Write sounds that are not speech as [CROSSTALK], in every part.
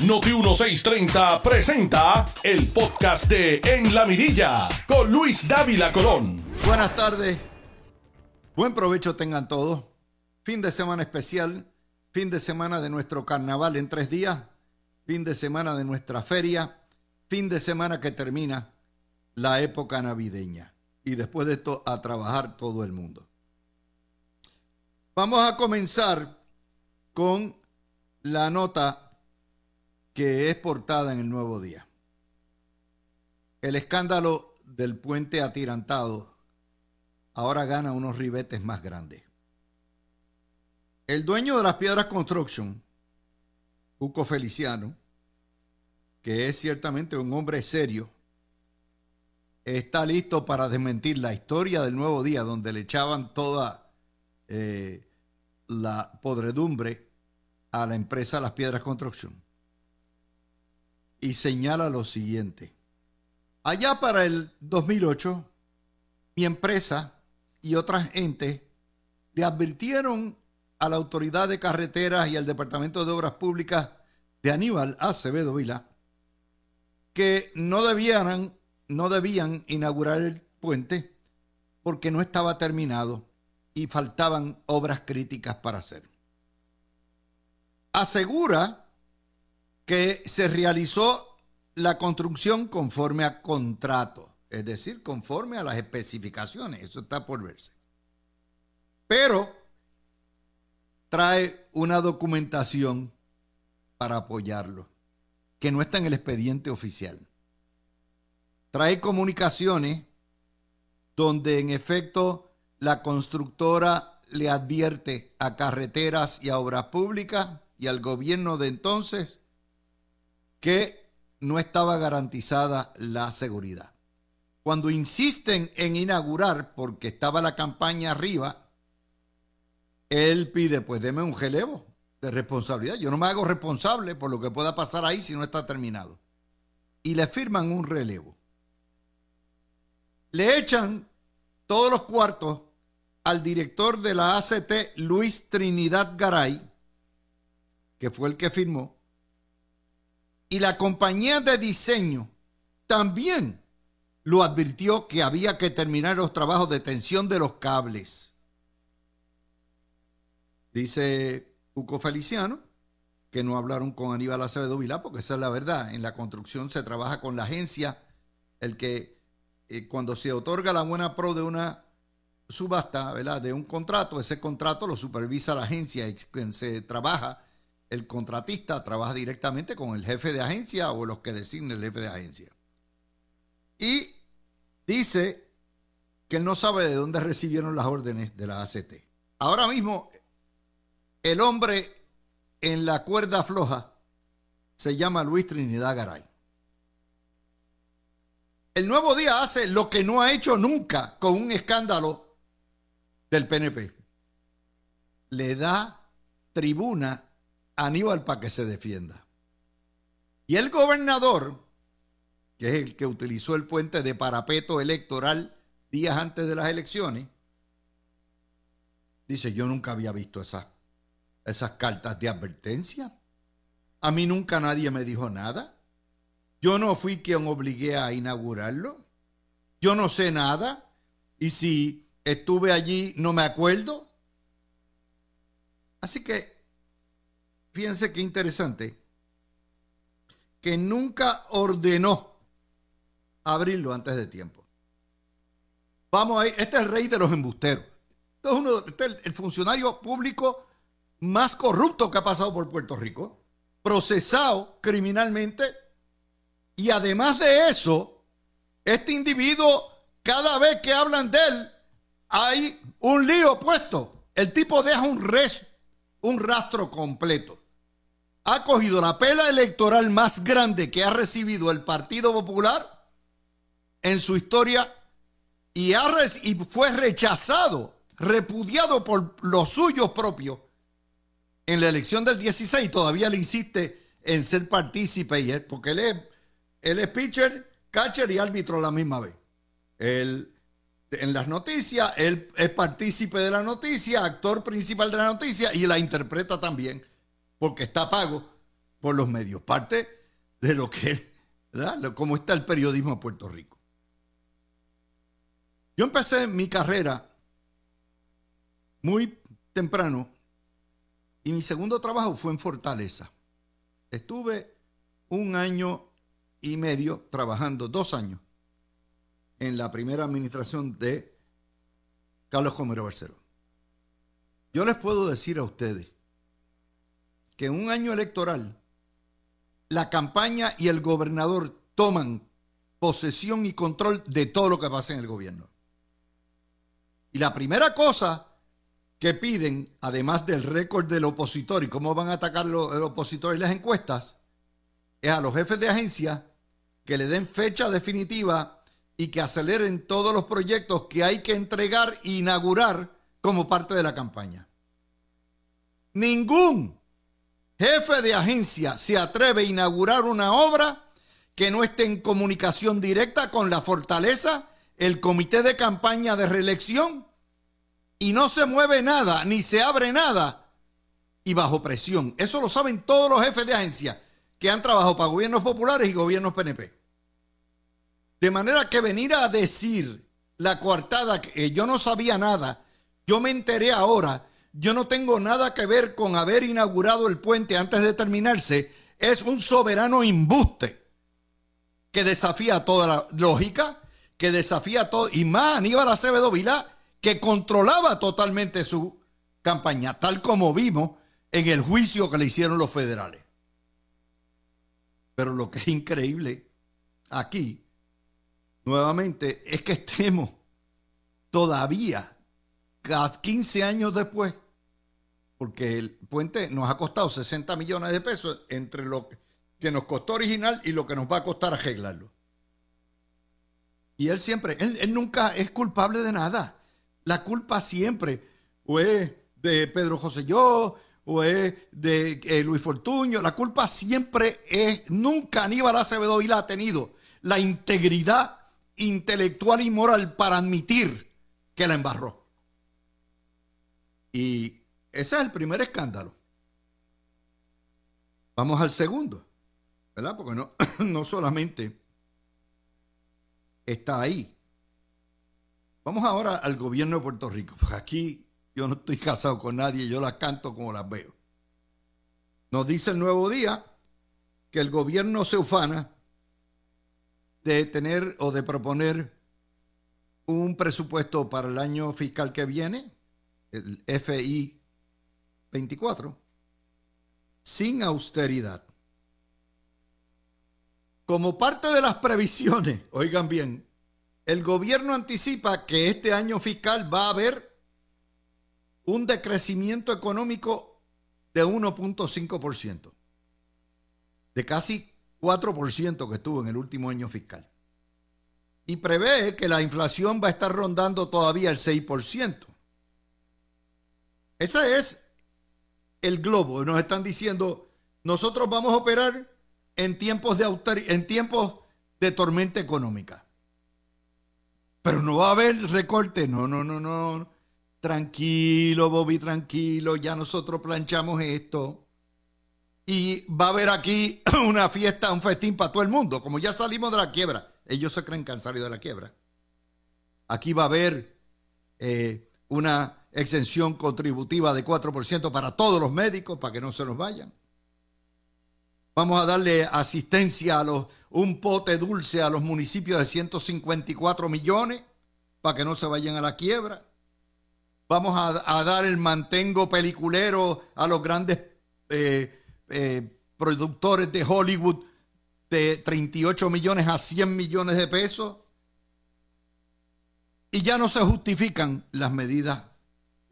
Noti 1630 presenta el podcast de En la Mirilla con Luis Dávila Colón. Buenas tardes. Buen provecho tengan todos. Fin de semana especial. Fin de semana de nuestro carnaval en tres días. Fin de semana de nuestra feria. Fin de semana que termina la época navideña. Y después de esto, a trabajar todo el mundo. Vamos a comenzar con la nota que es portada en el Nuevo Día. El escándalo del puente atirantado ahora gana unos ribetes más grandes. El dueño de las piedras Construction, Hugo Feliciano, que es ciertamente un hombre serio, está listo para desmentir la historia del nuevo día donde le echaban toda eh, la podredumbre a la empresa Las Piedras Construction y señala lo siguiente. Allá para el 2008, mi empresa y otras entes le advirtieron a la Autoridad de Carreteras y al Departamento de Obras Públicas de Aníbal Acevedo Vila que no debían, no debían inaugurar el puente porque no estaba terminado y faltaban obras críticas para hacer. Asegura que se realizó la construcción conforme a contrato, es decir, conforme a las especificaciones, eso está por verse. Pero trae una documentación para apoyarlo, que no está en el expediente oficial. Trae comunicaciones donde en efecto la constructora le advierte a carreteras y a obras públicas y al gobierno de entonces que no estaba garantizada la seguridad. Cuando insisten en inaugurar, porque estaba la campaña arriba, él pide, pues deme un relevo de responsabilidad. Yo no me hago responsable por lo que pueda pasar ahí si no está terminado. Y le firman un relevo. Le echan todos los cuartos al director de la ACT, Luis Trinidad Garay, que fue el que firmó, y la compañía de diseño también lo advirtió que había que terminar los trabajos de tensión de los cables. Dice Cuco Feliciano que no hablaron con Aníbal Acevedo Vilá, porque esa es la verdad. En la construcción se trabaja con la agencia, el que eh, cuando se otorga la buena pro de una subasta, ¿verdad? De un contrato, ese contrato lo supervisa la agencia y se trabaja el contratista trabaja directamente con el jefe de agencia o los que designe el jefe de agencia. Y dice que él no sabe de dónde recibieron las órdenes de la ACT. Ahora mismo, el hombre en la cuerda floja se llama Luis Trinidad Garay. El nuevo día hace lo que no ha hecho nunca con un escándalo del PNP. Le da tribuna Aníbal para que se defienda. Y el gobernador, que es el que utilizó el puente de parapeto electoral días antes de las elecciones, dice, yo nunca había visto esas, esas cartas de advertencia. A mí nunca nadie me dijo nada. Yo no fui quien obligué a inaugurarlo. Yo no sé nada. Y si estuve allí, no me acuerdo. Así que fíjense qué interesante, que nunca ordenó abrirlo antes de tiempo. Vamos a ir, este es el rey de los embusteros. Este es, uno, este es el funcionario público más corrupto que ha pasado por Puerto Rico, procesado criminalmente, y además de eso, este individuo, cada vez que hablan de él, hay un lío puesto. El tipo deja un, res, un rastro completo ha cogido la pela electoral más grande que ha recibido el Partido Popular en su historia y, y fue rechazado, repudiado por los suyos propios en la elección del 16. Todavía le insiste en ser partícipe, porque él es, él es pitcher, catcher y árbitro a la misma vez. Él, en las noticias, él es partícipe de la noticia, actor principal de la noticia y la interpreta también porque está pago por los medios, parte de lo que, ¿verdad? Cómo está el periodismo en Puerto Rico. Yo empecé mi carrera muy temprano y mi segundo trabajo fue en Fortaleza. Estuve un año y medio trabajando, dos años, en la primera administración de Carlos Comero Barceló. Yo les puedo decir a ustedes que en un año electoral la campaña y el gobernador toman posesión y control de todo lo que pasa en el gobierno. Y la primera cosa que piden, además del récord del opositor y cómo van a atacar los, opositores y las encuestas, es a los jefes de agencia que le den fecha definitiva y que aceleren todos los proyectos que hay que entregar e inaugurar como parte de la campaña. Ningún jefe de agencia se atreve a inaugurar una obra que no esté en comunicación directa con la fortaleza, el comité de campaña de reelección, y no se mueve nada, ni se abre nada, y bajo presión. Eso lo saben todos los jefes de agencia que han trabajado para gobiernos populares y gobiernos PNP. De manera que venir a decir la coartada que yo no sabía nada, yo me enteré ahora, yo no tengo nada que ver con haber inaugurado el puente antes de terminarse, es un soberano imbuste que desafía toda la lógica, que desafía todo, y más Aníbal Acevedo Vilá, que controlaba totalmente su campaña, tal como vimos en el juicio que le hicieron los federales. Pero lo que es increíble aquí, nuevamente, es que estemos todavía, 15 años después, porque el puente nos ha costado 60 millones de pesos entre lo que nos costó original y lo que nos va a costar arreglarlo. Y él siempre, él, nunca es culpable de nada. La culpa siempre o es de Pedro José Yo o es de eh, Luis Fortuño. La culpa siempre es, nunca Aníbal Acevedo Vila ha tenido la integridad intelectual y moral para admitir que la embarró. Y ese es el primer escándalo. Vamos al segundo, ¿verdad? Porque no, [COUGHS] no solamente está ahí. Vamos ahora al gobierno de Puerto Rico. Aquí yo no estoy casado con nadie, yo las canto como las veo. Nos dice el nuevo día que el gobierno se ufana de tener o de proponer un presupuesto para el año fiscal que viene, el FI 24, sin austeridad. Como parte de las previsiones, [LAUGHS] oigan bien, el gobierno anticipa que este año fiscal va a haber un decrecimiento económico de 1.5%, de casi 4% que estuvo en el último año fiscal. Y prevé que la inflación va a estar rondando todavía el 6%. Ese es el globo. Nos están diciendo, nosotros vamos a operar en tiempos de, en tiempos de tormenta económica. Pero no va a haber recorte. No, no, no, no. Tranquilo, Bobby, tranquilo. Ya nosotros planchamos esto. Y va a haber aquí [CLEARS THROAT] una fiesta, un festín para todo el mundo. Como ya salimos de la quiebra. Ellos se creen que han salido de la quiebra. Aquí va a haber eh, una exención contributiva de 4% para todos los médicos, para que no se nos vayan. Vamos a darle asistencia a los, un pote dulce a los municipios de 154 millones para que no se vayan a la quiebra. Vamos a, dar el mantengo peliculero a los grandes eh, eh, productores de Hollywood de 38 millones a 100 millones de pesos. Y ya no se justifican las medidas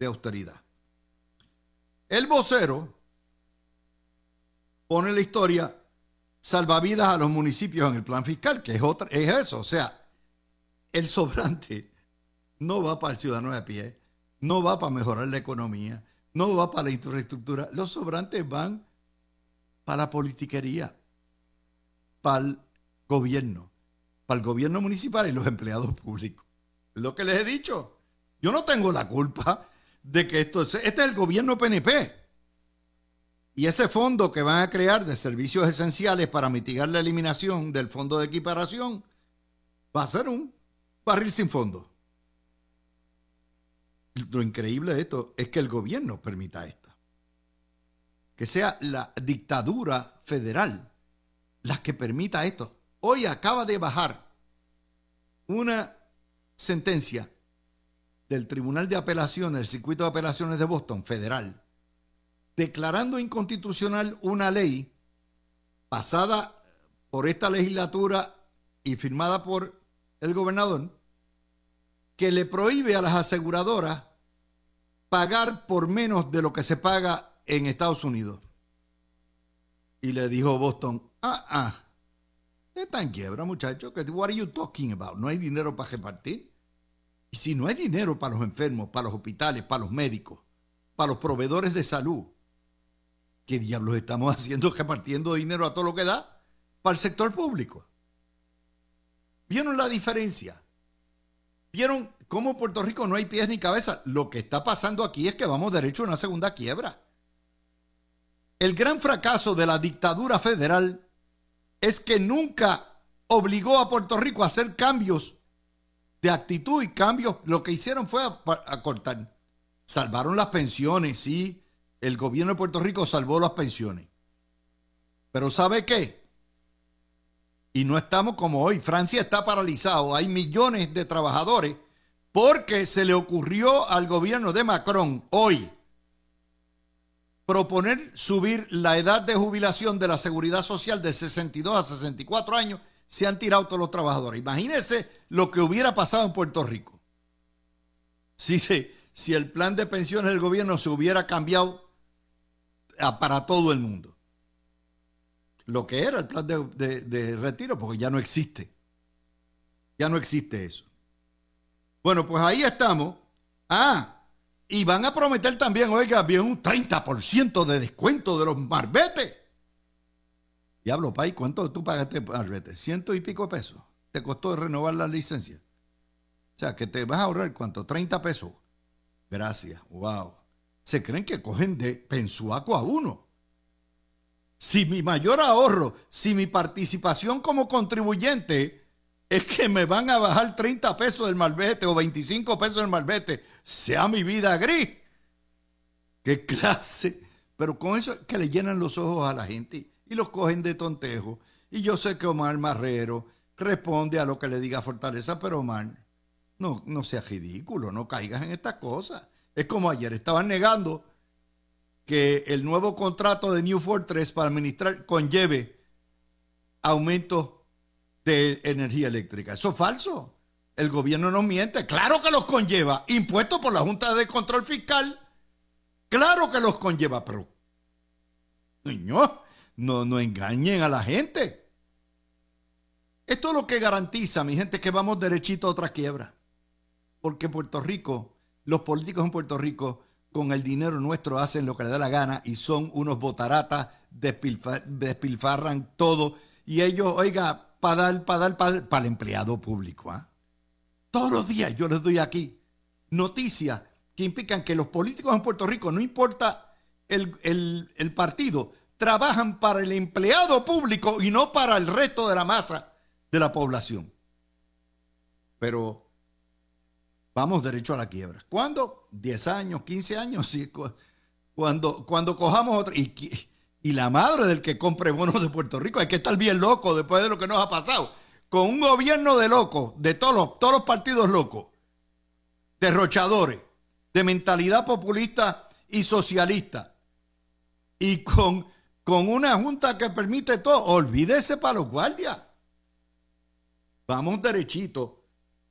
de austeridad. El vocero pone la historia salvavidas a los municipios en el plan fiscal, que es, otra, es eso. O sea, el sobrante no va para el ciudadano de pie, no va para mejorar la economía, no va para la infraestructura. Los sobrantes van para la politiquería, para el gobierno, para el gobierno municipal y los empleados públicos. lo que les he dicho. Yo no tengo la culpa de que esto, este es el gobierno PNP. Y ese fondo que van a crear de servicios esenciales para mitigar la eliminación del fondo de equiparación va a ser un barril sin fondo. Lo increíble de esto es que el gobierno permita esto. Que sea la dictadura federal la que permita esto. Hoy acaba de bajar una sentencia del Tribunal de Apelaciones, el Circuito de Apelaciones de Boston, federal, declarando inconstitucional una ley pasada por esta legislatura y firmada por el gobernador, que le prohíbe a las aseguradoras pagar por menos de lo que se paga en Estados Unidos. Y le dijo Boston, ah, ah, está en quiebra, muchacho. What are you talking about? ¿No hay dinero para repartir? Y si no hay dinero para los enfermos, para los hospitales, para los médicos, para los proveedores de salud, ¿qué diablos estamos [LAUGHS] haciendo repartiendo dinero a todo lo que da? Para el sector público. ¿Vieron la diferencia? ¿Vieron cómo Puerto Rico no hay pies ni cabeza? Lo que está pasando aquí es que vamos derecho a una segunda quiebra. El gran fracaso de la dictadura federal es que nunca obligó a Puerto Rico a hacer cambios de actitud y cambios. Lo que hicieron fue acortar. Salvaron las pensiones, sí. El gobierno de Puerto Rico salvó las pensiones. Pero ¿sabe qué? Y no estamos como hoy. Francia está paralizado. Hay millones de trabajadores porque se le ocurrió al gobierno de Macron hoy proponer subir la edad de jubilación de la seguridad social de 62 a 64 años. Se han tirado todos los trabajadores. Imagínense lo que hubiera pasado en Puerto Rico. Si, si el plan de pensiones del gobierno se hubiera cambiado para todo el mundo lo que era el plan de, retiro, porque ya no existe. Ya no existe eso. Bueno, pues ahí estamos. Ah, y van a prometer también, oiga, bien un 30% de descuento de los marbetes. Diablo, Pai, ¿cuánto tú pagaste marbete? Ciento y pico pesos. Te costó renovar la licencia. O sea, que te vas a ahorrar cuánto? 30 pesos. Gracias, wow. Se creen que cogen de pensuaco a uno si mi mayor ahorro, si mi participación como contribuyente es que me van a bajar 30 pesos del malvete o 25 pesos del malvete, sea mi vida gris. ¿Qué clase? Pero con eso es que le llenan los ojos a la gente y los cogen de tontejo. Y yo sé que Omar Marrero responde a lo que le diga Fortaleza, pero Omar, no, no seas ridículo, no caigas en estas cosas. Es como ayer estaban negando que el nuevo contrato de New Fortress para administrar conlleve aumento de energía eléctrica. Eso es falso. El gobierno no miente. Claro que los conlleva. Impuestos por la Junta de Control Fiscal. Claro que los conlleva, pero niño, no, no engañen a la gente. Esto es lo que garantiza, mi gente, que vamos derechito a otra quiebra. Porque Puerto Rico, los políticos en Puerto Rico con el dinero nuestro hacen lo que les da la gana y son unos botaratas, despilfarran todo. Y ellos, oiga, para dar, para dar, para, el empleado público. ¿ah? Todos los días yo les doy aquí noticias que implican que los políticos en Puerto Rico, no importa el, el partido, trabajan para el empleado público y no para el resto de la masa de la población. Pero vamos derecho a la quiebra. ¿Cuándo? 10 años, 15 años. Cuando, cuando cojamos otra. Y, la madre del que compre bonos de Puerto Rico, hay que estar bien loco después de lo que nos ha pasado. Con un gobierno de locos, de todos todos los partidos locos, derrochadores, de mentalidad populista y socialista, y con, con una junta que permite todo, olvídese para los guardias. Vamos derechito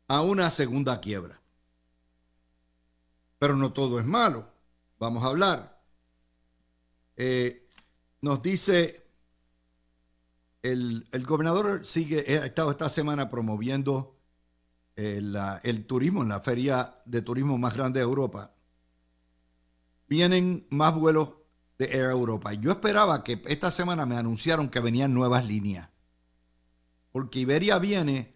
a una segunda quiebra. Pero no todo es malo. Vamos a hablar. Eh, nos dice, el, gobernador sigue, ha estado esta semana promoviendo el, eh, el turismo en la feria de turismo más grande de Europa. Vienen más vuelos de Air Europa. Yo esperaba que esta semana me anunciaron que venían nuevas líneas. Porque Iberia viene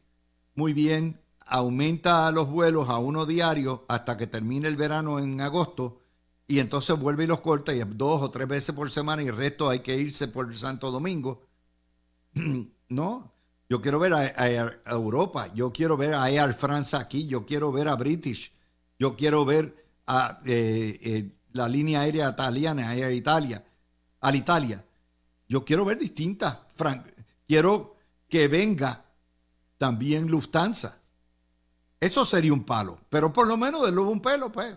muy bien aumenta los vuelos a uno diario hasta que termine el verano en agosto y entonces vuelve y los corta y dos o tres veces por semana y el resto hay que irse por Santo Domingo. [CLEARS THROAT] no, yo quiero ver a, Europa, yo quiero ver a Air France aquí, yo quiero ver a British, yo quiero ver a eh, eh, la línea aérea italiana, Air Italia, al Italia. Yo quiero ver distintas. Quiero que venga también Lufthansa. Eso sería un palo, pero por lo menos de lobo un pelo, pues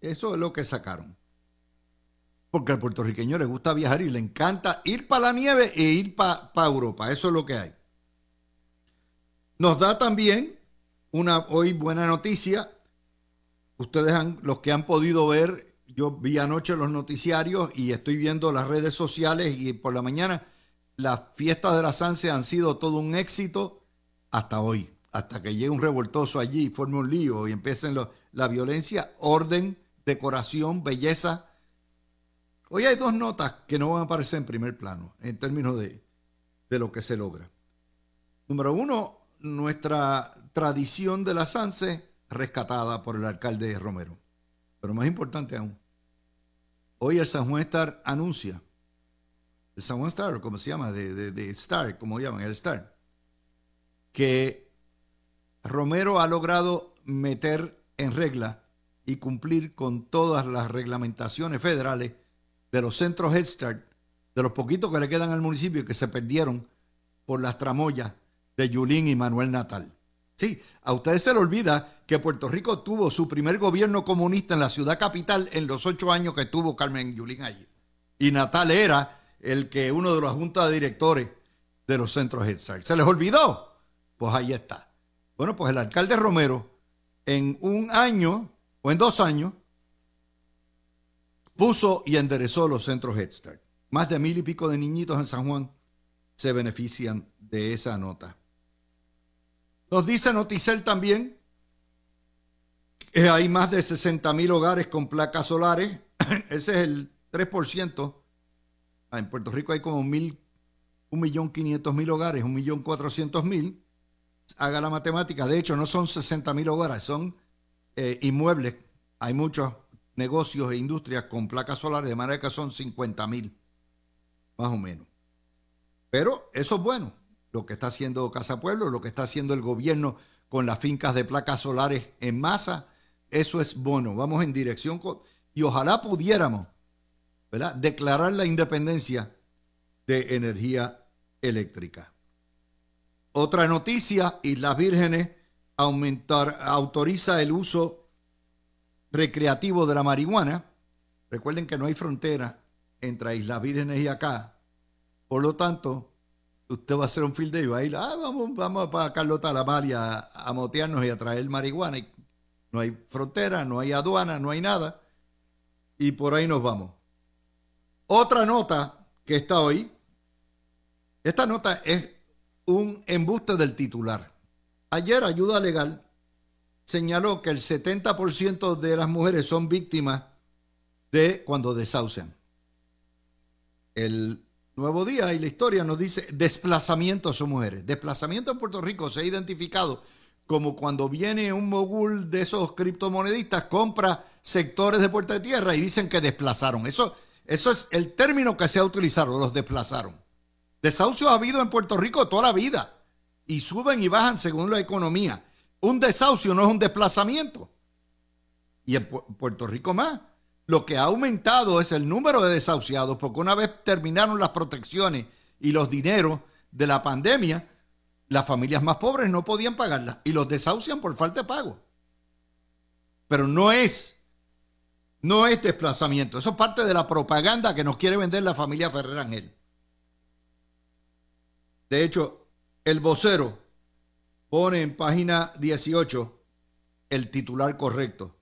eso es lo que sacaron. Porque al puertorriqueño le gusta viajar y le encanta ir para la nieve e ir para Europa. Eso es lo que hay. Nos da también una hoy buena noticia. Ustedes han, los que han podido ver, yo vi anoche los noticiarios y estoy viendo las redes sociales y por la mañana las fiestas de la SANSE han sido todo un éxito hasta hoy, hasta que llegue un revoltoso allí y forme un lío y empiecen la violencia, orden, decoración, belleza. Hoy hay dos notas que no van a aparecer en primer plano en términos de, de lo que se logra. Número uno, nuestra tradición de la Sanse rescatada por el alcalde Romero. Pero más importante aún, hoy el San Juan Star anuncia, el San Juan Star, como se llama, de, de Star, como llaman, el Star, que Romero ha logrado meter en regla y cumplir con todas las reglamentaciones federales de los centros Head Start, de los poquitos que le quedan al municipio que se perdieron por las tramoyas de Yulín y Manuel Natal. Sí, a ustedes se le olvida que Puerto Rico tuvo su primer gobierno comunista en la ciudad capital en los ocho años que tuvo Carmen Yulín allí. Y Natal era el que uno de los juntas de directores de los centros Head Start. ¿Se les olvidó? Pues ahí está. Bueno, pues el alcalde Romero en un año o en dos años puso y enderezó los centros Head Start. Más de mil y pico de niñitos en San Juan se benefician de esa nota. Nos dice Noticel también hay más de 60 mil hogares con placas solares. [CLEARS THROAT] Ese es el 3%. Ah, en Puerto Rico hay como mil, un millón quinientos mil hogares, un millón cuatrocientos mil. Haga la matemática. De hecho, no son 60 mil hogares, son eh, inmuebles. Hay muchos negocios e industrias con placas solares, de manera que son 50 mil, más o menos. Pero eso es bueno lo que está haciendo Casa Pueblo, lo que está haciendo el gobierno con las fincas de placas solares en masa, eso es bueno. Vamos en dirección y ojalá pudiéramos ¿verdad? declarar la independencia de energía eléctrica. Otra noticia, Islas Vírgenes aumentar, autoriza el uso recreativo de la marihuana. Recuerden que no hay frontera entre Islas Vírgenes y acá. Por lo tanto, usted va a hacer un field day y va a ir, ah, vamos, vamos para Carlota la a, a motearnos y a traer marihuana. Y no hay frontera, no hay aduana, no hay nada. Y por ahí nos vamos. Otra nota que está hoy. Esta nota es un embuste del titular. Ayer Ayuda Legal señaló que el 70% de las mujeres son víctimas de cuando desahucian. El Nuevo Día y la historia nos dice desplazamiento son mujeres. Desplazamiento en Puerto Rico se ha identificado como cuando viene un mogul de esos criptomonedistas, compra sectores de Puerta de Tierra y dicen que desplazaron. Eso, eso es el término que se ha utilizado, los desplazaron. Desahucios ha habido en Puerto Rico toda la vida y suben y bajan según la economía. Un desahucio no es un desplazamiento. Y en Puerto Rico más. Lo que ha aumentado es el número de desahuciados, porque una vez terminaron las protecciones y los dineros de la pandemia, las familias más pobres no podían pagarlas y los desahucian por falta de pago. Pero no es, no es desplazamiento. Eso es parte de la propaganda que nos quiere vender la familia Ferrer Ángel. De hecho, el vocero pone en página 18 el titular correcto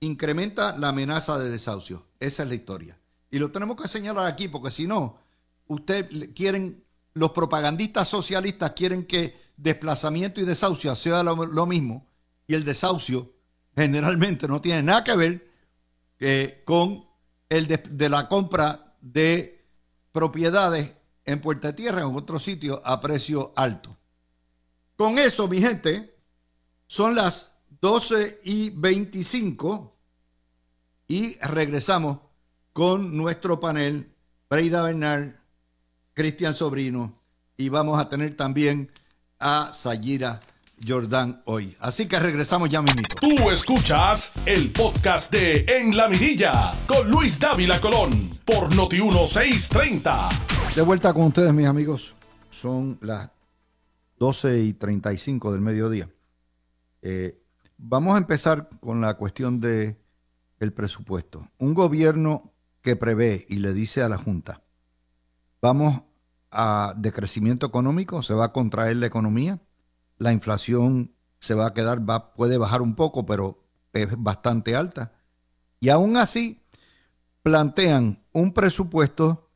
incrementa la amenaza de desahucio. Esa es la historia. Y lo tenemos que señalar aquí porque si no, usted quieren, los propagandistas socialistas quieren que desplazamiento y desahucio sea lo, mismo y el desahucio generalmente no tiene nada que ver eh, con el de, la compra de propiedades en Puerta Tierra o en otro sitio a precio alto. Con eso, mi gente, son las 12 y 25. y regresamos con nuestro panel, Breida Bernal, Cristian Sobrino, y vamos a tener también a Sayira Jordán hoy. Así que regresamos ya mismito. Tú escuchas el podcast de En la Mirilla con Luis Dávila Colón por Noti 1630. De vuelta con ustedes, mis amigos. Son las 12 y 35 del mediodía. Eh, vamos a empezar con la cuestión de el presupuesto. Un gobierno que prevé y le dice a la Junta, vamos a de crecimiento económico, se va a contraer la economía, la inflación se va a quedar, va, puede bajar un poco, pero es bastante alta. Y aún así plantean un presupuesto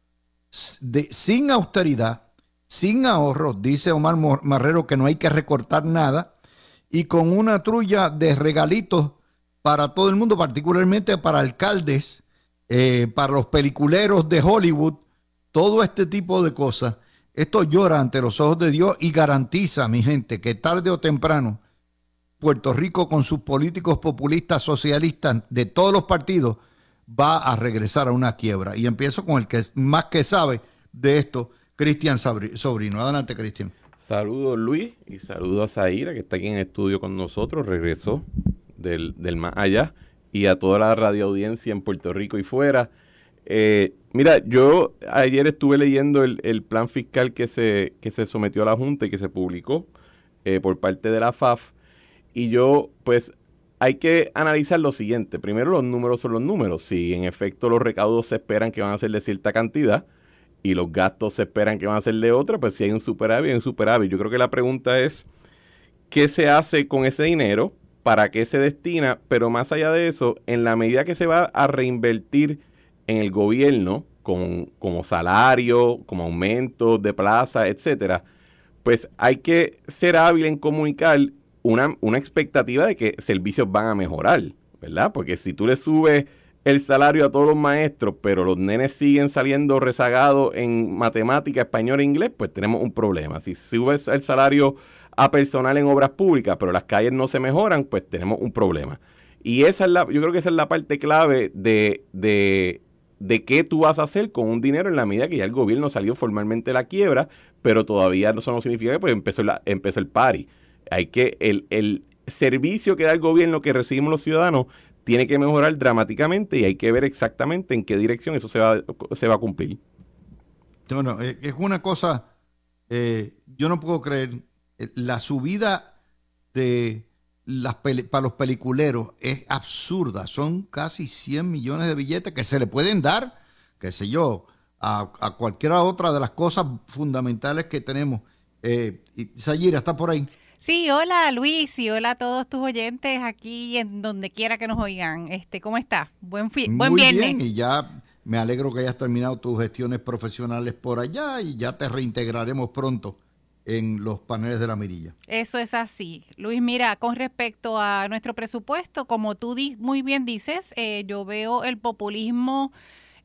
de, sin austeridad, sin ahorro, dice Omar Marrero que no hay que recortar nada, y con una trulla de regalitos para todo el mundo, particularmente para alcaldes, eh, para los peliculeros de Hollywood, todo este tipo de cosas. Esto llora ante los ojos de Dios y garantiza, mi gente, que tarde o temprano Puerto Rico con sus políticos populistas socialistas de todos los partidos va a regresar a una quiebra. Y empiezo con el que más que sabe de esto, Cristian Sobrino. Adelante, Cristian. Saludos Luis y saludos a Zaira que está aquí en estudio con nosotros, regresó del, del más allá y a toda la radio audiencia en Puerto Rico y fuera. Eh, mira, yo ayer estuve leyendo el, plan fiscal que se, que se sometió a la Junta y que se publicó eh, por parte de la FAF. Y yo, pues, hay que analizar lo siguiente. Primero, los números son los números. Si en efecto los recaudos se esperan que van a ser de cierta cantidad y los gastos se esperan que van a ser de otra, pues si hay un superávit, hay un superávit. Yo creo que la pregunta es, ¿qué se hace con ese dinero? ¿Para qué se destina? Pero más allá de eso, en la medida que se va a reinvertir en el gobierno como salario, como aumento de plaza, etcétera, pues hay que ser hábil en comunicar una, una expectativa de que servicios van a mejorar, ¿verdad? Porque si tú le subes el salario a todos los maestros, pero los nenes siguen saliendo rezagados en matemática, español e inglés, pues tenemos un problema. Si subes el salario a personal en obras públicas, pero las calles no se mejoran, pues tenemos un problema. Y esa es la, yo creo que esa es la parte clave de de qué tú vas a hacer con un dinero en la medida que ya el gobierno salió formalmente de la quiebra, pero todavía eso no significa que pues, empezó, la, empezó el pari. Hay que, el, el servicio que da el gobierno que recibimos los ciudadanos tiene que mejorar dramáticamente y hay que ver exactamente en qué dirección eso se va, se va a cumplir. Bueno, eh, es una cosa, eh, yo no puedo creer, eh, la subida de para los peliculeros es absurda. Son casi 100 millones de billetes que se le pueden dar, qué sé yo, a, a cualquiera otra de las cosas fundamentales que tenemos. Eh, Sayira, ¿está por ahí? Sí, hola Luis y hola a todos tus oyentes aquí en donde quiera que nos oigan. Este, ¿Cómo estás? Buen, fin, buen Muy viernes. Bien, y ya me alegro que hayas terminado tus gestiones profesionales por allá y ya te reintegraremos pronto en los paneles de la mirilla. Eso es así. Luis, mira, con respecto a nuestro presupuesto, como tú muy bien dices, eh, yo veo el populismo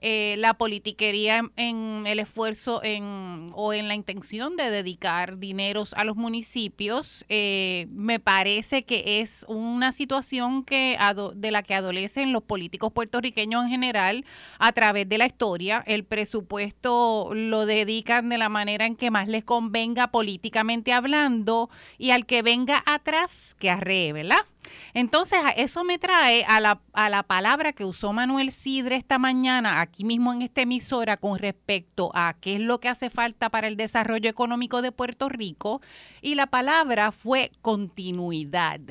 eh, la politiquería en, el esfuerzo en, o en la intención de dedicar dineros a los municipios, eh, me parece que es una situación que de la que adolecen los políticos puertorriqueños en general a través de la historia. El presupuesto lo dedican de la manera en que más les convenga políticamente hablando y al que venga atrás que arree, ¿verdad? Entonces, eso me trae a la, a la palabra que usó Manuel Sidre esta mañana, aquí mismo en esta emisora, con respecto a qué es lo que hace falta para el desarrollo económico de Puerto Rico, y la palabra fue continuidad.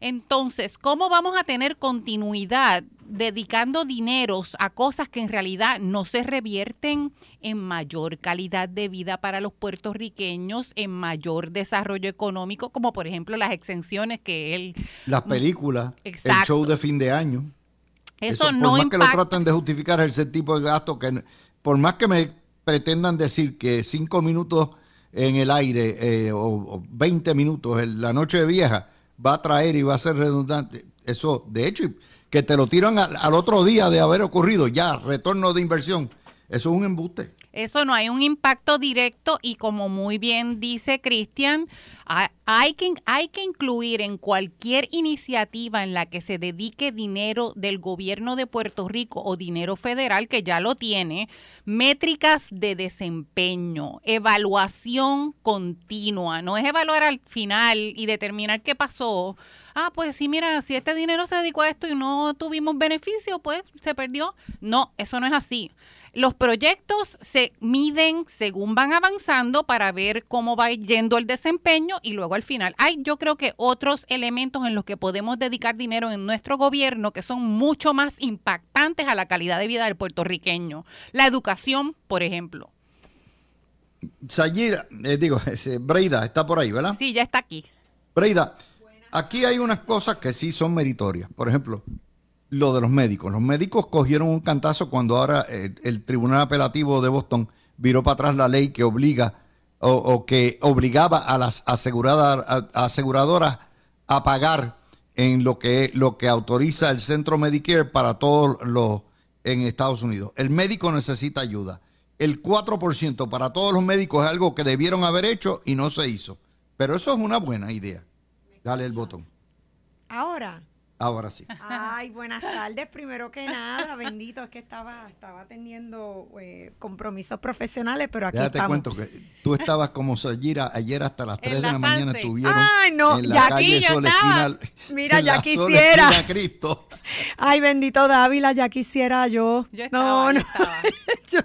Entonces, ¿cómo vamos a tener continuidad dedicando dineros a cosas que en realidad no se revierten en mayor calidad de vida para los puertorriqueños, en mayor desarrollo económico, como por ejemplo las exenciones que él... Las películas, el show de fin de año. Eso, no Por más que lo traten de justificar ese tipo de gasto, que por más que me pretendan decir que cinco minutos en el aire eh, o, o, 20 minutos en la noche de vieja va a traer y va a ser redundante. Eso, de hecho, que te lo tiran al, otro día de haber ocurrido, ya, retorno de inversión. Eso es un embuste. Eso no hay un impacto directo y como muy bien dice Cristian, hay que, incluir en cualquier iniciativa en la que se dedique dinero del gobierno de Puerto Rico o dinero federal, que ya lo tiene, métricas de desempeño, evaluación continua. No es evaluar al final y determinar qué pasó. Ah, pues sí, mira, si este dinero se dedicó a esto y no tuvimos beneficio, pues se perdió. No, eso no es así. Los proyectos se miden según van avanzando para ver cómo va yendo el desempeño y luego al final hay yo creo que otros elementos en los que podemos dedicar dinero en nuestro gobierno que son mucho más impactantes a la calidad de vida del puertorriqueño. La educación, por ejemplo. Sayira, eh, digo, [LAUGHS] Breida está por ahí, ¿verdad? Sí, ya está aquí. Breida, aquí hay unas cosas que sí son meritorias. Por ejemplo, lo de los médicos. Los médicos cogieron un cantazo cuando ahora el, Tribunal Apelativo de Boston viró para atrás la ley que obliga o, que obligaba a las aseguradoras a pagar en lo que, lo que autoriza el centro Medicare para todos los en Estados Unidos. El médico necesita ayuda. El 4% para todos los médicos es algo que debieron haber hecho y no se hizo. Pero eso es una buena idea. Dale el botón. Ahora, Ahora sí. Ay, buenas tardes. Primero que nada, bendito, es que estaba, estaba teniendo eh, compromisos profesionales, pero aquí ya te cuento que tú estabas como Sayira ayer hasta las 3 de la, mañana estuvieron Ay, no, en la calle Mira, ya quisiera. Cristo. Ay, bendito Dávila, ya quisiera yo. yo no, no. [LAUGHS] Yo,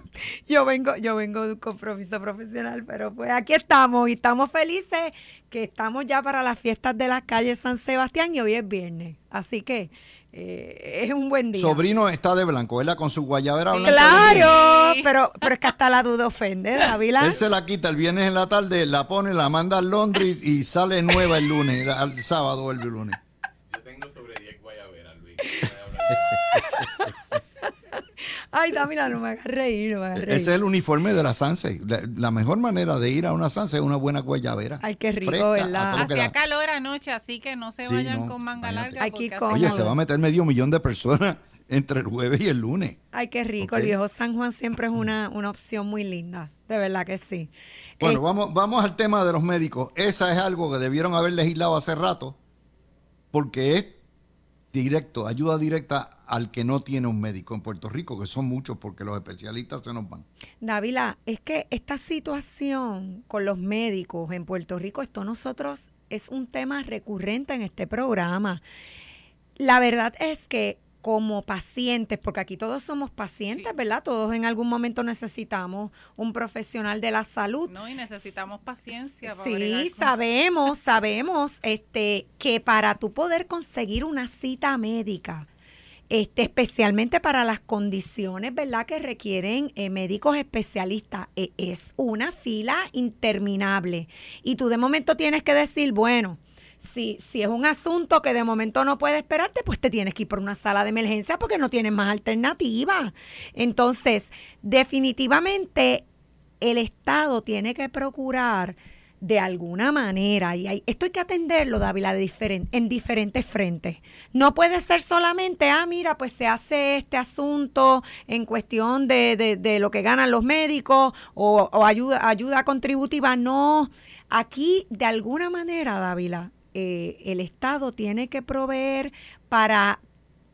yo, vengo, yo vengo de un compromiso profesional, pero pues aquí estamos y estamos felices que estamos ya para las fiestas de las calles San Sebastián y hoy es viernes. Así que eh, es un buen día. Sobrino está de blanco, ¿verdad? Con su guayabera blanca. Claro, pero, pero es que hasta la duda ofende, Dávila. Él se la quita el viernes en la tarde, la pone, la manda al Londres y sale nueva el lunes, el sábado o el lunes. Yo tengo sobre 10 guayaberas, Luis. [LAUGHS] Ay, Dávila, no me hagas reír, no me hagas reír. Ese es el uniforme de la Sanse. La, mejor manera de ir a una Sanse es una buena guayabera. Ay, qué rico, ¿verdad? Hacía calor anoche, así que no se vayan con manga larga. Oye, se va a meter medio millón de personas [LAUGHS] entre el jueves y el lunes. Ay, qué rico. El viejo San Juan siempre es una, una opción muy linda. De verdad que sí. Bueno, eh, vamos, vamos al tema de los médicos. Esa es algo que debieron haber legislado hace rato, porque es directo, ayuda directa al que no tiene un médico en Puerto Rico, que son muchos porque los especialistas se nos van. Dávila, es que esta situación con los médicos en Puerto Rico, esto nosotros es un tema recurrente en este programa. La verdad es que como pacientes, porque aquí todos somos pacientes, ¿verdad? Todos en algún momento necesitamos un profesional de la salud. No, y necesitamos paciencia. Para sí, sabemos, [LAUGHS] sabemos este, que para tú poder conseguir una cita médica, este, especialmente para las condiciones, ¿verdad?, que requieren eh, médicos especialistas. E, es una fila interminable. Y tú de momento tienes que decir, bueno, si, si es un asunto que de momento no puede esperarte, pues te tienes que ir por una sala de emergencia porque no tienes más alternativa. Entonces, definitivamente el Estado tiene que procurar de alguna manera, y hay, esto hay que atenderlo, Dávila, en diferentes frentes. No puede ser solamente, ah, mira, pues se hace este asunto en cuestión de, de, lo que ganan los médicos o, ayuda, ayuda contributiva. No, aquí de alguna manera, Dávila, eh, el Estado tiene que proveer para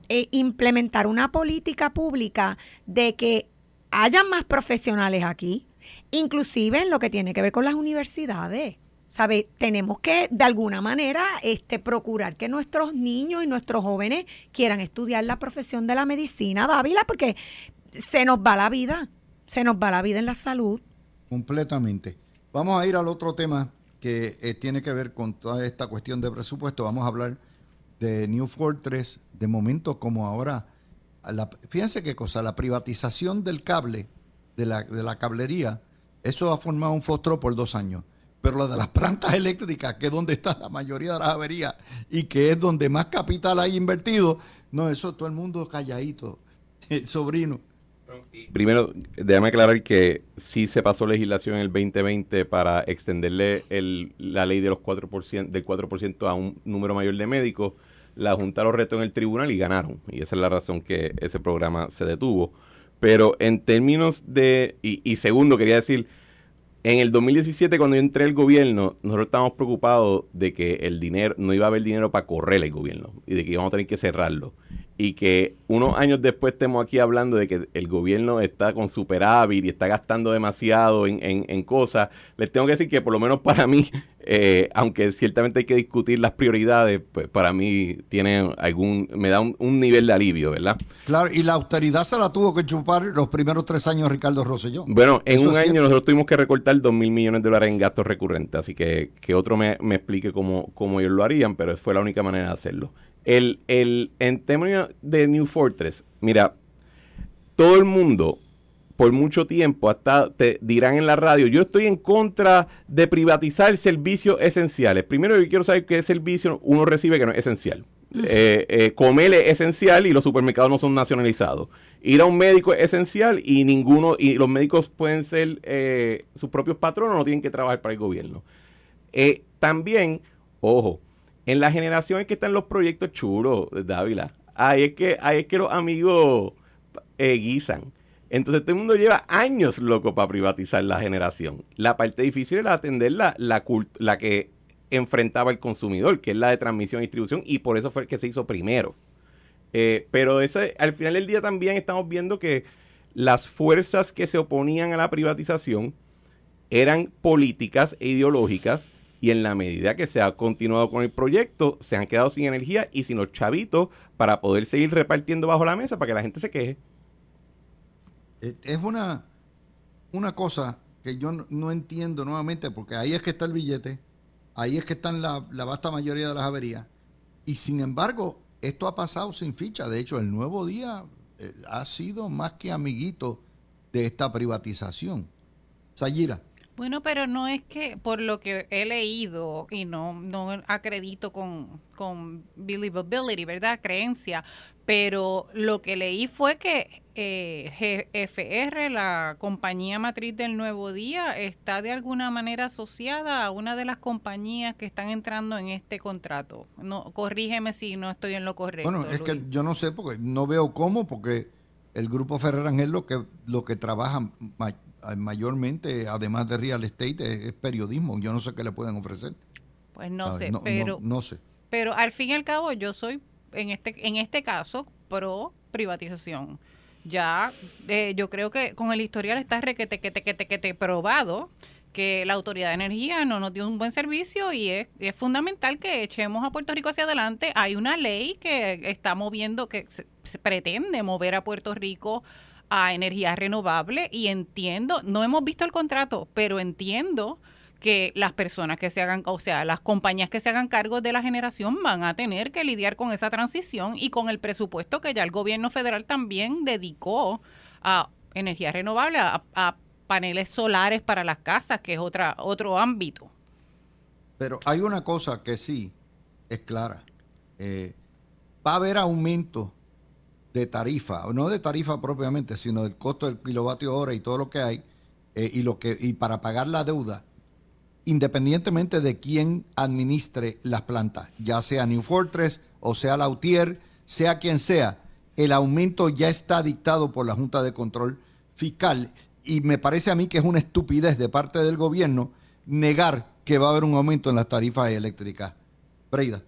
eh, implementar una política pública de que haya más profesionales aquí, inclusive en lo que tiene que ver con las universidades. ¿Sabe? Tenemos que de alguna manera este, procurar que nuestros niños y nuestros jóvenes quieran estudiar la profesión de la medicina, Dávila, porque se nos va la vida, se nos va la vida en la salud. Completamente. Vamos a ir al otro tema que eh, tiene que ver con toda esta cuestión de presupuesto. Vamos a hablar de New Fortress, de momento como ahora, fíjense qué cosa, la privatización del cable, de la, de la cablería, eso ha formado un fostro por dos años. Pero la de las plantas eléctricas, que es donde está la mayoría de las averías y que es donde más capital hay invertido, no, eso todo el mundo calladito, [LAUGHS] sobrino. Primero, déjame aclarar que sí se pasó legislación en el 2020 para extenderle el, la ley de los 4%, del 4% a un número mayor de médicos. La Junta lo retó en el tribunal y ganaron. Y esa es la razón que ese programa se detuvo. Pero en términos de, y, segundo, quería decir, en el 2017, cuando yo entré al gobierno, nosotros estábamos preocupados de que el dinero, no iba a haber dinero para correr el gobierno y de que íbamos a tener que cerrarlo. Y que unos años después estemos aquí hablando de que el gobierno está con superávit y está gastando demasiado en, en, en cosas. Les tengo que decir que por lo menos para mí [LAUGHS] eh, aunque ciertamente hay que discutir las prioridades, pues para mí tiene algún, me da un, nivel de alivio, ¿verdad? Claro, y la austeridad se la tuvo que chupar los primeros tres años Ricardo Rosselló. Bueno, en un año nosotros tuvimos que recortar dos mil millones de dólares en gastos recurrentes, así que que otro me, me explique cómo, cómo ellos lo harían, pero fue la única manera de hacerlo. El, el, en términos de New Fortress, mira, todo el mundo por mucho tiempo, hasta te dirán en la radio, yo estoy en contra de privatizar servicios esenciales. Primero yo quiero saber qué servicio uno recibe que no es esencial. Eh, eh, comer es esencial y los supermercados no son nacionalizados. Ir a un médico es esencial y ninguno, y los médicos pueden ser eh, sus propios patronos, no tienen que trabajar para el gobierno. También, ojo, en la generación en que están los proyectos chulos, Dávila, ahí es que, ahí es que los amigos guisan. Entonces todo el mundo lleva años loco para privatizar la generación. La parte difícil era atender la, la, la que enfrentaba el consumidor, que es la de transmisión y distribución, y por eso fue el que se hizo primero. Eh, pero ese, al final del día también estamos viendo que las fuerzas que se oponían a la privatización eran políticas e ideológicas y en la medida que se ha continuado con el proyecto, se han quedado sin energía y sin los chavitos para poder seguir repartiendo bajo la mesa para que la gente se queje. Es una, una cosa que yo no, entiendo nuevamente, porque ahí es que está el billete, ahí es que están la, la vasta mayoría de las averías, y sin embargo, esto ha pasado sin ficha. De hecho, el nuevo día eh, ha sido más que amiguito de esta privatización. Sayira. Bueno, pero no es que por lo que he leído y no, no acredito con, con believability, ¿verdad? Creencia, pero lo que leí fue que eh, GFR, la compañía matriz del Nuevo Día, está de alguna manera asociada a una de las compañías que están entrando en este contrato. No, corrígeme si no estoy en lo correcto. Bueno, es que yo no sé porque no veo cómo, porque el grupo Ferrer Ángel lo que lo que trabaja mayormente, además de real estate, es, periodismo. Yo no sé qué le pueden ofrecer. Pues no sé, pero no, sé. Pero al fin y al cabo yo soy en este en este caso pro privatización ya eh, yo creo que con el historial está requete, que te, que te, que te probado que la Autoridad de Energía no nos dio un buen servicio y es, es, fundamental que echemos a Puerto Rico hacia adelante. Hay una ley que está moviendo, que se, pretende mover a Puerto Rico a energía renovable y entiendo, no hemos visto el contrato, pero entiendo que las personas que se hagan, o sea, las compañías que se hagan cargo de la generación van a tener que lidiar con esa transición y con el presupuesto que ya el gobierno federal también dedicó a energía renovable, a, paneles solares para las casas, que es otra, otro ámbito. Pero hay una cosa que sí es clara. Eh, va a haber aumento de tarifa, no de tarifa propiamente, sino del costo del kilovatio hora y todo lo que hay, eh, y lo que y para pagar la deuda independientemente de quién administre las plantas, ya sea New Fortress o sea Lautier, sea quien sea, el aumento ya está dictado por la Junta de Control Fiscal y me parece a mí que es una estupidez de parte del gobierno negar que va a haber un aumento en las tarifas eléctricas. Breida.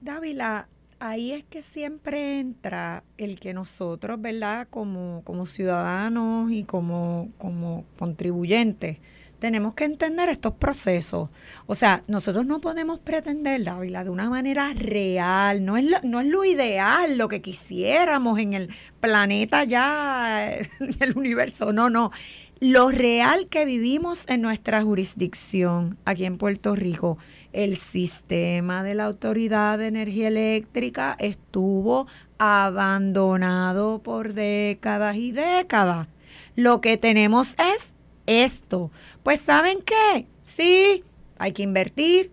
Dávila, ahí es que siempre entra el que nosotros, ¿verdad? Como, como ciudadanos y como, como contribuyentes, tenemos que entender estos procesos. O sea, nosotros no podemos pretender, Dávila, de una manera real, no es, lo, no es lo ideal, lo que quisiéramos en el planeta ya, en el universo, no, no. Lo real que vivimos en nuestra jurisdicción, aquí en Puerto Rico, el sistema de la Autoridad de Energía Eléctrica estuvo abandonado por décadas y décadas. Lo que tenemos es esto. Pues ¿saben qué? Sí, hay que invertir,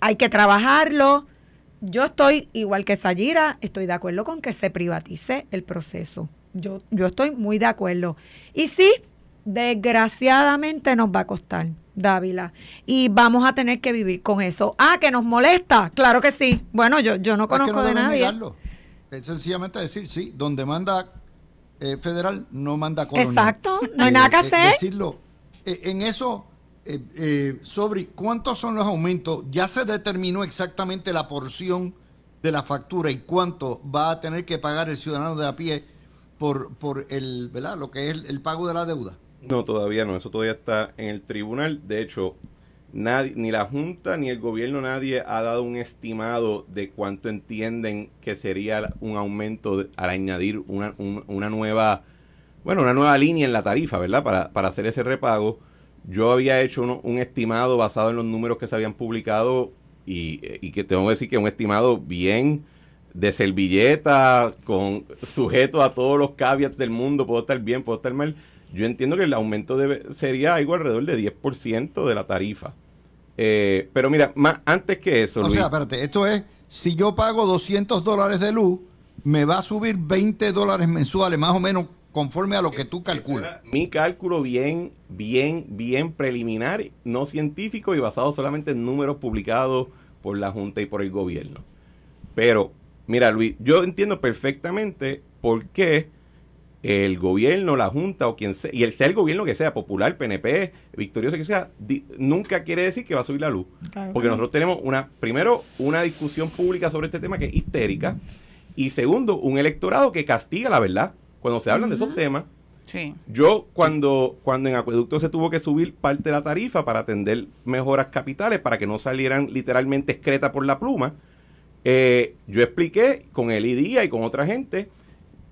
hay que trabajarlo. Yo estoy, igual que Sayira, estoy de acuerdo con que se privatice el proceso. Yo, yo estoy muy de acuerdo. Y sí, desgraciadamente nos va a costar, Dávila. Y vamos a tener que vivir con eso. Ah, que nos molesta. Claro que sí. Bueno, yo, yo no conozco de nadie. Es sencillamente decir, sí, donde manda eh, federal no manda colonial. Exacto, no hay nada que hacer. decirlo, en eso, sobre cuántos son los aumentos, ya se determinó exactamente la porción de la factura y cuánto va a tener que pagar el ciudadano de a pie por, por el, ¿verdad? lo que es el pago de la deuda. No, todavía no, eso todavía está en el tribunal. De hecho, nadie, ni la Junta ni el gobierno, nadie ha dado un estimado de cuánto entienden que sería un aumento al añadir una, una, nueva, bueno, una nueva línea en la tarifa, ¿verdad? Para, para hacer ese repago. Yo había hecho un estimado basado en los números que se habían publicado y, y, que tengo que decir que es un estimado bien de servilleta, con sujeto a todos los caveats del mundo, puedo estar bien, puedo estar mal yo entiendo que el aumento debe, sería algo alrededor de 10% de la tarifa. Eh, pero mira, más antes que eso. O sea, espérate, esto es: si yo pago 200 dólares de luz, me va a subir 20 dólares mensuales, más o menos conforme a lo que tú calculas. Mi cálculo bien, bien, bien preliminar, no científico y basado solamente en números publicados por la Junta y por el gobierno. Pero, mira, Luis, yo entiendo perfectamente por qué el gobierno, la Junta o quien sea, y el sea el gobierno que sea, popular, PNP, victorioso que sea, nunca quiere decir que va a subir la luz. porque nosotros tenemos una, primero, una discusión pública sobre este tema que es histérica, y segundo, un electorado que castiga la verdad cuando se hablan de esos temas. Yo, cuando, cuando en Acueducto se tuvo que subir parte de la tarifa para atender mejoras capitales, para que no salieran literalmente excreta por la pluma, eh, yo expliqué con el IDIA y con otra gente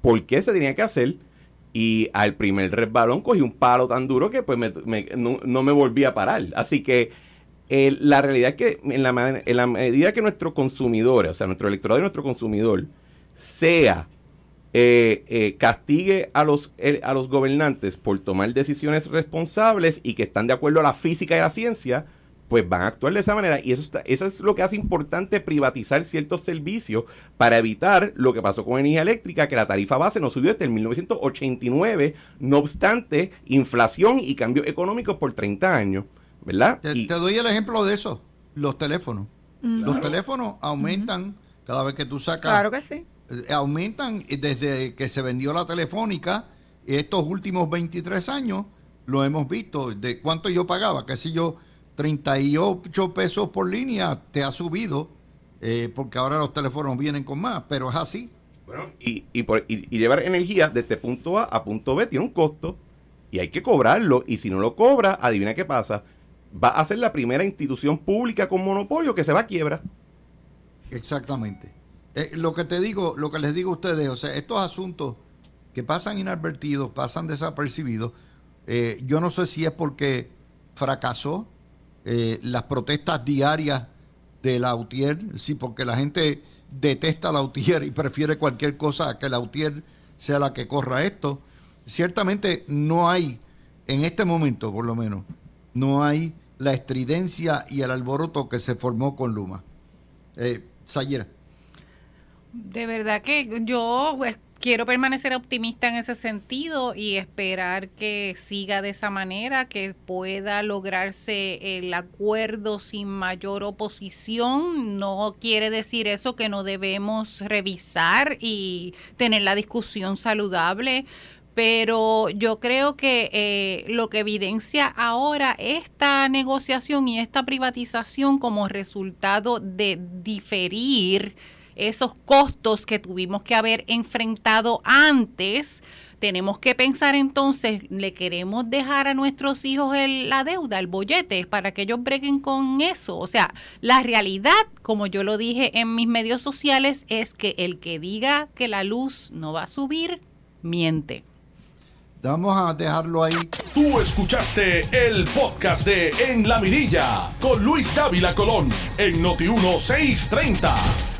por qué se tenía que hacer. Y al primer resbalón cogí un palo tan duro que pues no, me volví a parar. Así que eh, la realidad es que en la, en la medida que nuestro consumidor, o sea, nuestro electorado y nuestro consumidor, sea eh, eh, castigue a los, a los gobernantes por tomar decisiones responsables y que están de acuerdo a la física y la ciencia, pues van a actuar de esa manera. Y eso, está, eso es lo que hace importante privatizar ciertos servicios para evitar lo que pasó con energía eléctrica, que la tarifa base no subió desde el 1989, no obstante inflación y cambios económicos por 30 años. ¿Verdad? Te, doy el ejemplo de eso, los teléfonos. Los teléfonos aumentan cada vez que tú sacas. Claro que sí. Eh, aumentan desde que se vendió la telefónica, estos últimos 23 años, lo hemos visto, de cuánto yo pagaba, qué sé yo, 38 pesos por línea te ha subido, eh, porque ahora los teléfonos vienen con más, pero es así. Bueno, y, y, por, y, llevar energía desde punto A a punto B tiene un costo y hay que cobrarlo. Y si no lo cobra, adivina qué pasa. Va a ser la primera institución pública con monopolio que se va a quiebra. Exactamente. Eh, lo que te digo, lo que les digo a ustedes, o sea, estos asuntos que pasan inadvertidos, pasan desapercibidos, eh, yo no sé si es porque fracasó eh, las protestas diarias de la UTIER, sí, porque la gente detesta la UTIER y prefiere cualquier cosa a que la UTIER sea la que corra esto. Ciertamente no hay, en este momento por lo menos, no hay la estridencia y el alboroto que se formó con Luma. Eh, Sayera. De verdad que yo pues, quiero permanecer optimista en ese sentido y esperar que siga de esa manera, que pueda lograrse el acuerdo sin mayor oposición. No quiere decir eso que no debemos revisar y tener la discusión saludable. Pero yo creo que eh, lo que evidencia ahora esta negociación y esta privatización como resultado de diferir esos costos que tuvimos que haber enfrentado antes, tenemos que pensar entonces, ¿le queremos dejar a nuestros hijos la deuda, el bollete, para que ellos breguen con eso? O sea, la realidad, como yo lo dije en mis medios sociales, es que el que diga que la luz no va a subir, miente. Vamos a dejarlo ahí. Tú escuchaste el podcast de En la Mirilla con Luis Dávila Colón en Noti 1630.